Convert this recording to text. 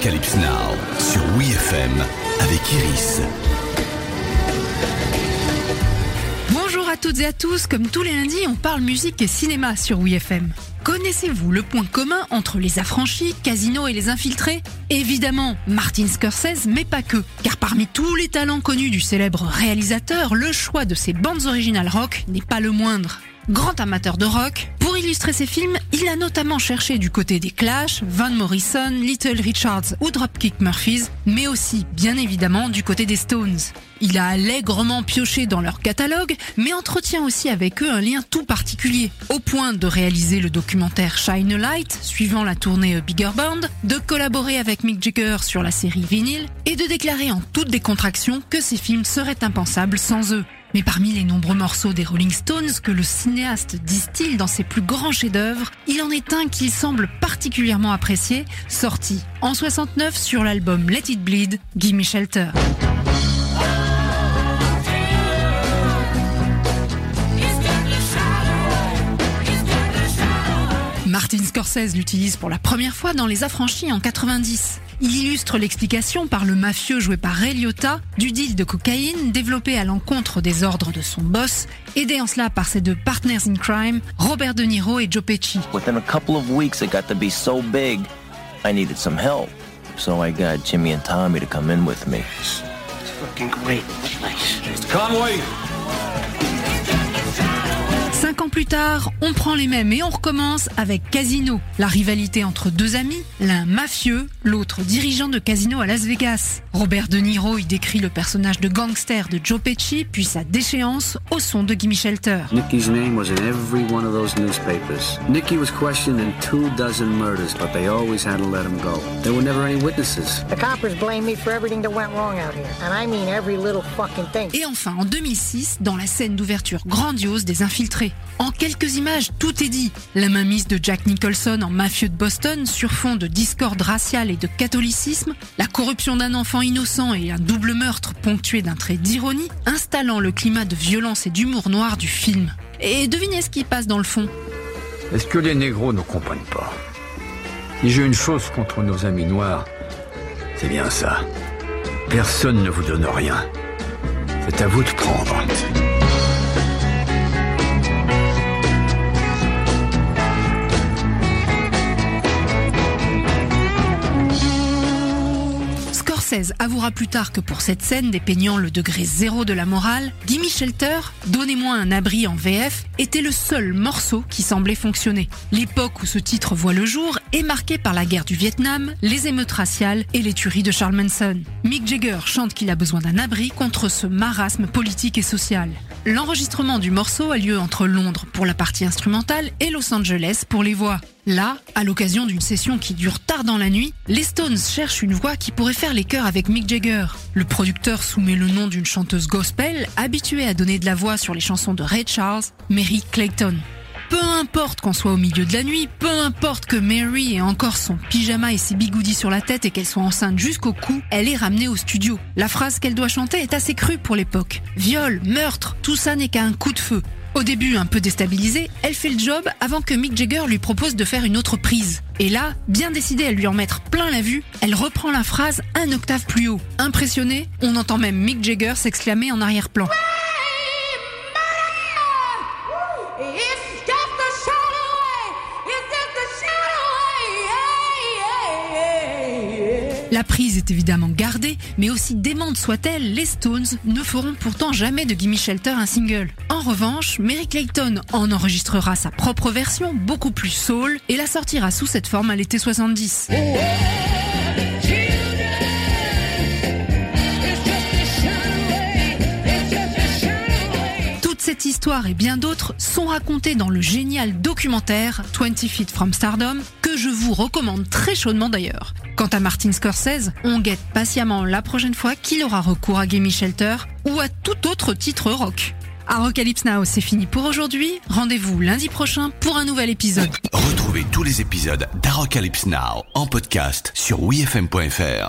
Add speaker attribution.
Speaker 1: Arocalypse Now sur WeFM avec Iris.
Speaker 2: Bonjour à toutes et à tous, comme tous les lundis, on parle musique et cinéma sur WeFM. Connaissez-vous le point commun entre les affranchis, Casino et les infiltrés? Évidemment, Martin Scorsese, mais pas que. Car parmi tous les talents connus du célèbre réalisateur, le choix de ses bandes originales rock n'est pas le moindre. Grand amateur de rock, pour illustrer ses films, il a notamment cherché du côté des Clash, Van Morrison, Little Richards ou Dropkick Murphys, mais aussi, bien évidemment, du côté des Stones. Il a allègrement pioché dans leur catalogue, mais entretient aussi avec eux un lien tout particulier, au point de réaliser le documentaire Shine a Light, suivant la tournée Bigger Band, de collaborer avec Mick Jagger sur la série Vinyl, et de déclarer en toute décontraction que ces films seraient impensables sans eux. Mais parmi les nombreux morceaux des Rolling Stones que le cinéaste distille dans ses plus grands chefs-d'œuvre, il en est un qu'il semble particulièrement apprécié, sorti en 69 sur l'album Let It Bleed, Gimme Shelter. Martin Scorsese l'utilise pour la première fois dans Les Affranchis en 90. Il illustre l'explication par le mafieux joué par Ray Liotta du deal de cocaïne développé à l'encontre des ordres de son boss, aidé en cela par ses deux partners in crime, Robert De Niro et Joe Pesci.
Speaker 3: Within a couple of weeks, it got to be so big, I needed some help. So I got Jimmy and Tommy to come in with me.
Speaker 4: It's fucking great place.
Speaker 5: Conway,
Speaker 2: plus tard, on prend les mêmes et on recommence avec Casino, la rivalité entre deux amis, l'un mafieux, l'autre dirigeant de casino à Las Vegas. Robert De Niro y décrit le personnage de gangster de Joe Pesci, puis sa déchéance au son de Gimme Shelter.
Speaker 6: Nicky's name was in every one of those newspapers. Nicky was questioned in two dozen murders, but they always had to let him go. There were never any witnesses.
Speaker 7: The coppers blame me for everything that went wrong out here. And I mean every little fucking thing.
Speaker 2: Et enfin, en 2006, dans la scène d'ouverture grandiose des Infiltrés. En quelques images, tout est dit. La mainmise de Jack Nicholson en mafieux de Boston sur fond de discorde raciale et de catholicisme, la corruption d'un enfant innocent et un double meurtre ponctué d'un trait d'ironie, installant le climat de violence et d'humour noir du film. Et devinez ce qui passe dans le fond.
Speaker 8: Est-ce que les négros ne comprennent pas? Si j'ai une chose contre nos amis noirs, c'est bien ça. Personne ne vous donne rien. C'est à vous de prendre.
Speaker 2: Scorsese avouera plus tard que pour cette scène dépeignant le degré zéro de la morale, Gimme Shelter, Donnez-moi un abri en VF, était le seul morceau qui semblait fonctionner. L'époque où ce titre voit le jour est marquée par la guerre du Vietnam, les émeutes raciales et les tueries de Charles Manson. Mick Jagger chante qu'il a besoin d'un abri contre ce marasme politique et social. L'enregistrement du morceau a lieu entre Londres pour la partie instrumentale et Los Angeles pour les voix. Là, à l'occasion d'une session qui dure tard dans la nuit, les Stones cherchent une voix qui pourrait faire les chœurs avec Mick Jagger. Le producteur soumet le nom d'une chanteuse gospel habituée à donner de la voix sur les chansons de Ray Charles, Mary Clayton. Peu importe qu'on soit au milieu de la nuit, peu importe que Mary ait encore son pyjama et ses bigoudis sur la tête et qu'elle soit enceinte jusqu'au cou, elle est ramenée au studio. La phrase qu'elle doit chanter est assez crue pour l'époque. Viol, meurtre, tout ça n'est qu'un coup de feu. Au début un peu déstabilisée, elle fait le job avant que Mick Jagger lui propose de faire une autre prise. Et là, bien décidée à lui en mettre plein la vue, elle reprend la phrase un octave plus haut. Impressionnée, on entend même Mick Jagger s'exclamer en arrière-plan. La prise est évidemment gardée, mais aussi démente soit-elle, les Stones ne feront pourtant jamais de Gimme Shelter un single. En revanche, Mary Clayton en enregistrera sa propre version, beaucoup plus soul, et la sortira sous cette forme à l'été 70. Toute cette histoire et bien d'autres sont racontées dans le génial documentaire 20 Feet from Stardom, je vous recommande très chaudement d'ailleurs. Quant à Martin Scorsese, on guette patiemment la prochaine fois qu'il aura recours à Gimme Shelter ou à tout autre titre rock. Arocalypse Now, c'est fini pour aujourd'hui. Rendez-vous lundi prochain pour un nouvel épisode.
Speaker 1: Retrouvez tous les épisodes d'Arocalypse Now en podcast sur wefm.fr.